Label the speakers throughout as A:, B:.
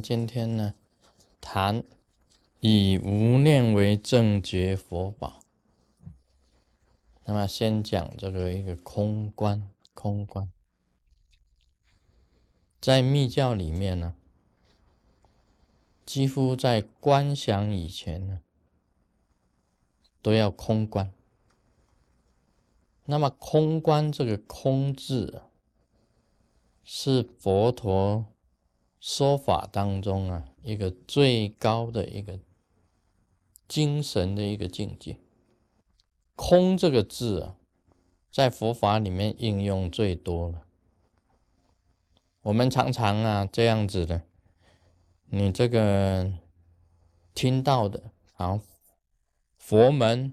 A: 今天呢，谈以无念为正觉佛宝。那么先讲这个一个空观，空观，在密教里面呢，几乎在观想以前呢，都要空观。那么空观这个空字，是佛陀。说法当中啊，一个最高的一个精神的一个境界，空这个字啊，在佛法里面应用最多了。我们常常啊这样子的，你这个听到的啊，佛门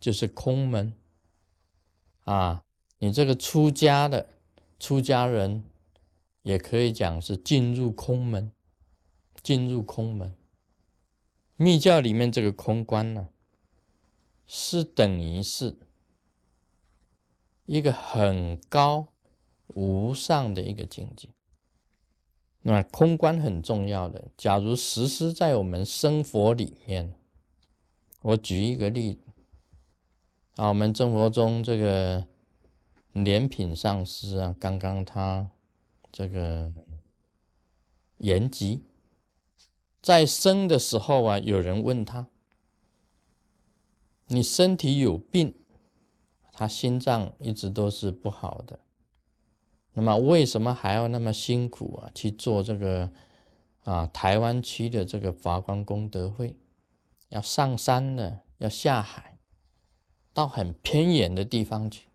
A: 就是空门啊，你这个出家的出家人。也可以讲是进入空门，进入空门。密教里面这个空观呢，是等于是一个很高无上的一个境界。那空观很重要的，假如实施在我们生活里面，我举一个例子啊，我们生活中这个莲品上师啊，刚刚他。这个延吉在生的时候啊，有人问他：“你身体有病，他心脏一直都是不好的，那么为什么还要那么辛苦啊？去做这个啊？台湾区的这个法官功德会，要上山的，要下海，到很偏远的地方去，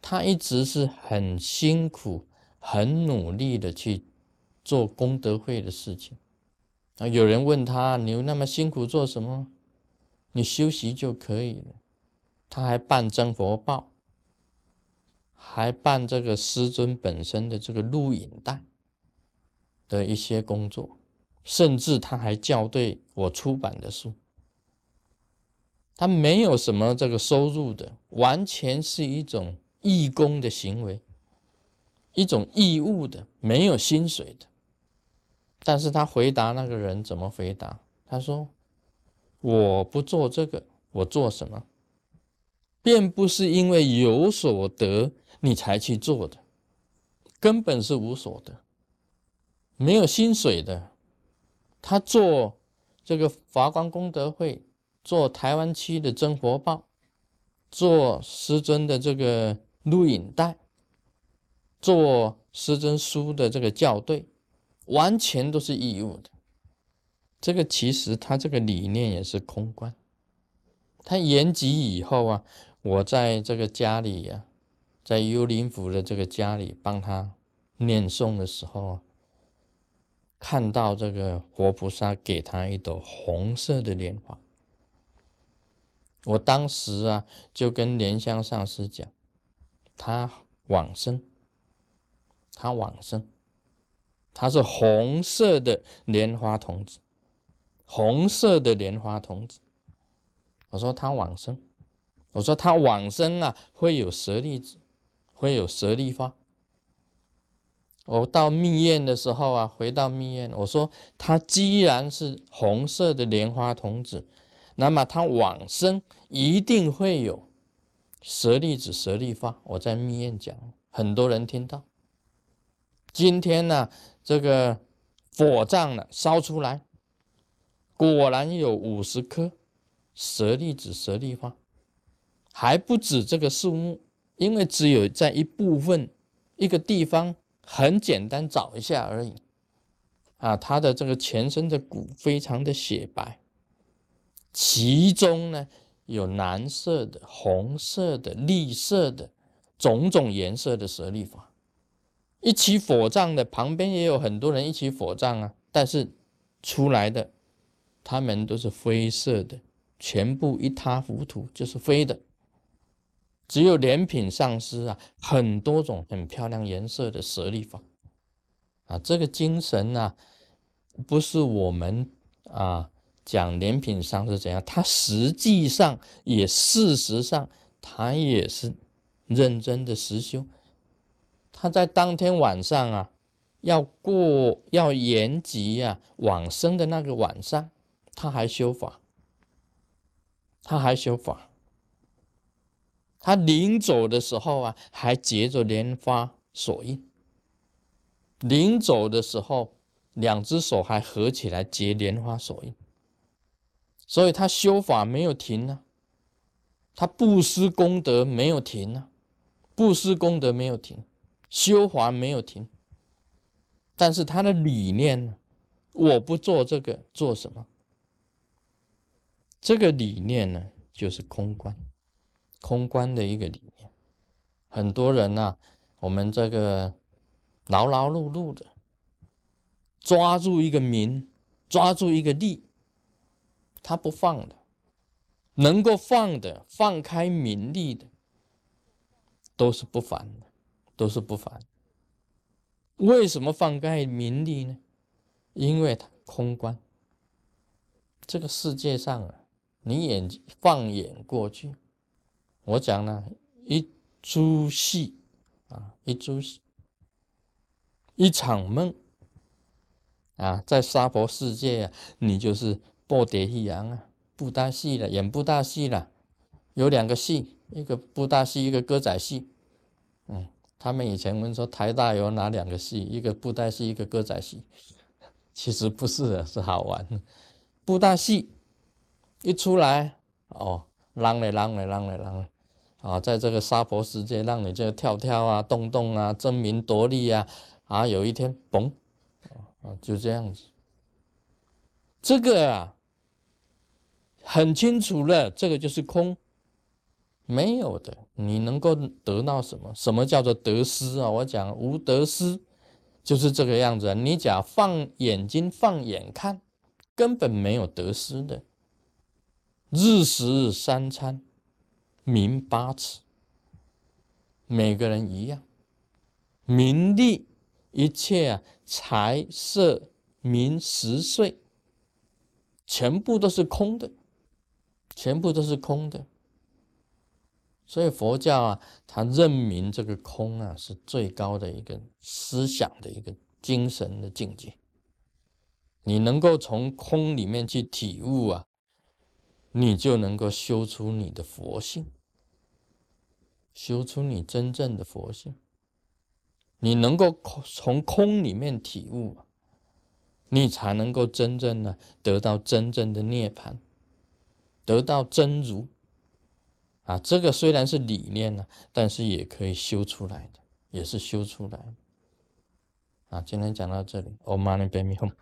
A: 他一直是很辛苦。”很努力的去做功德会的事情啊！有人问他：“你那么辛苦做什么？你休息就可以了。”他还办真佛报，还办这个师尊本身的这个录影带的一些工作，甚至他还校对我出版的书。他没有什么这个收入的，完全是一种义工的行为。一种义务的，没有薪水的，但是他回答那个人怎么回答？他说：“我不做这个，我做什么？便不是因为有所得你才去做的，根本是无所得，没有薪水的。他做这个华光功德会，做台湾区的真活报，做师尊的这个录影带。”做师尊书的这个校对，完全都是义务的。这个其实他这个理念也是空观。他延吉以后啊，我在这个家里呀，在幽灵府的这个家里帮他念诵的时候啊，看到这个活菩萨给他一朵红色的莲花，我当时啊就跟莲香上师讲，他往生。他往生，他是红色的莲花童子，红色的莲花童子。我说他往生，我说他往生啊，会有舍利子，会有舍利花。我到密院的时候啊，回到密院，我说他既然是红色的莲花童子，那么他往生一定会有舍利子、舍利花。我在密院讲，很多人听到。今天呢，这个火葬呢烧出来，果然有五十颗舍利子、舍利花，还不止这个数目，因为只有在一部分一个地方很简单找一下而已。啊，他的这个全身的骨非常的雪白，其中呢有蓝色的、红色的、绿色的种种颜色的舍利花。一起火葬的旁边也有很多人一起火葬啊，但是出来的他们都是灰色的，全部一塌糊涂，就是灰的。只有莲品上师啊，很多种很漂亮颜色的舍利法啊，这个精神呢，不是我们啊讲莲品上是怎样，他实际上也事实上他也是认真的实修。他在当天晚上啊，要过要延吉呀往生的那个晚上，他还修法，他还修法。他临走的时候啊，还结着莲花锁印。临走的时候，两只手还合起来结莲花锁印。所以他修法没有停呢，他布施功德没有停呢，布施功德没有停，修法没有停。但是他的理念呢，我不做这个，做什么？这个理念呢，就是空观。空观的一个理念，很多人呢，我们这个劳劳碌碌的，抓住一个名，抓住一个利，他不放的，能够放的，放开名利的，都是不凡的，都是不凡。为什么放开名利呢？因为他空观。这个世界上啊，你眼放眼过去。我讲了一出戏啊，一出戏，一场梦啊，在娑婆世界啊，你就是布袋戏人啊，布大戏了，演布大戏了，有两个戏，一个布大戏，一个歌仔戏。嗯，他们以前问说台大有哪两个戏，一个布袋戏，一个歌仔戏，其实不是的，是好玩。布袋戏一出来，哦，啷嘞啷嘞啷嘞啷嘞。啊，在这个娑婆世界，让你这个跳跳啊、动动啊、争名夺利啊，啊，有一天，嘣，啊，就这样子。这个啊，很清楚了，这个就是空，没有的。你能够得到什么？什么叫做得失啊？我讲无得失，就是这个样子。你讲放眼睛、放眼看，根本没有得失的。日食三餐。名八尺，每个人一样，名利一切啊，财色名食睡，全部都是空的，全部都是空的。所以佛教啊，它认明这个空啊，是最高的一个思想的一个精神的境界。你能够从空里面去体悟啊，你就能够修出你的佛性。修出你真正的佛性，你能够从空里面体悟，你才能够真正的得到真正的涅槃，得到真如。啊，这个虽然是理念呢，但是也可以修出来的，也是修出来的。啊，今天讲到这里，Om Mani Padme Hum。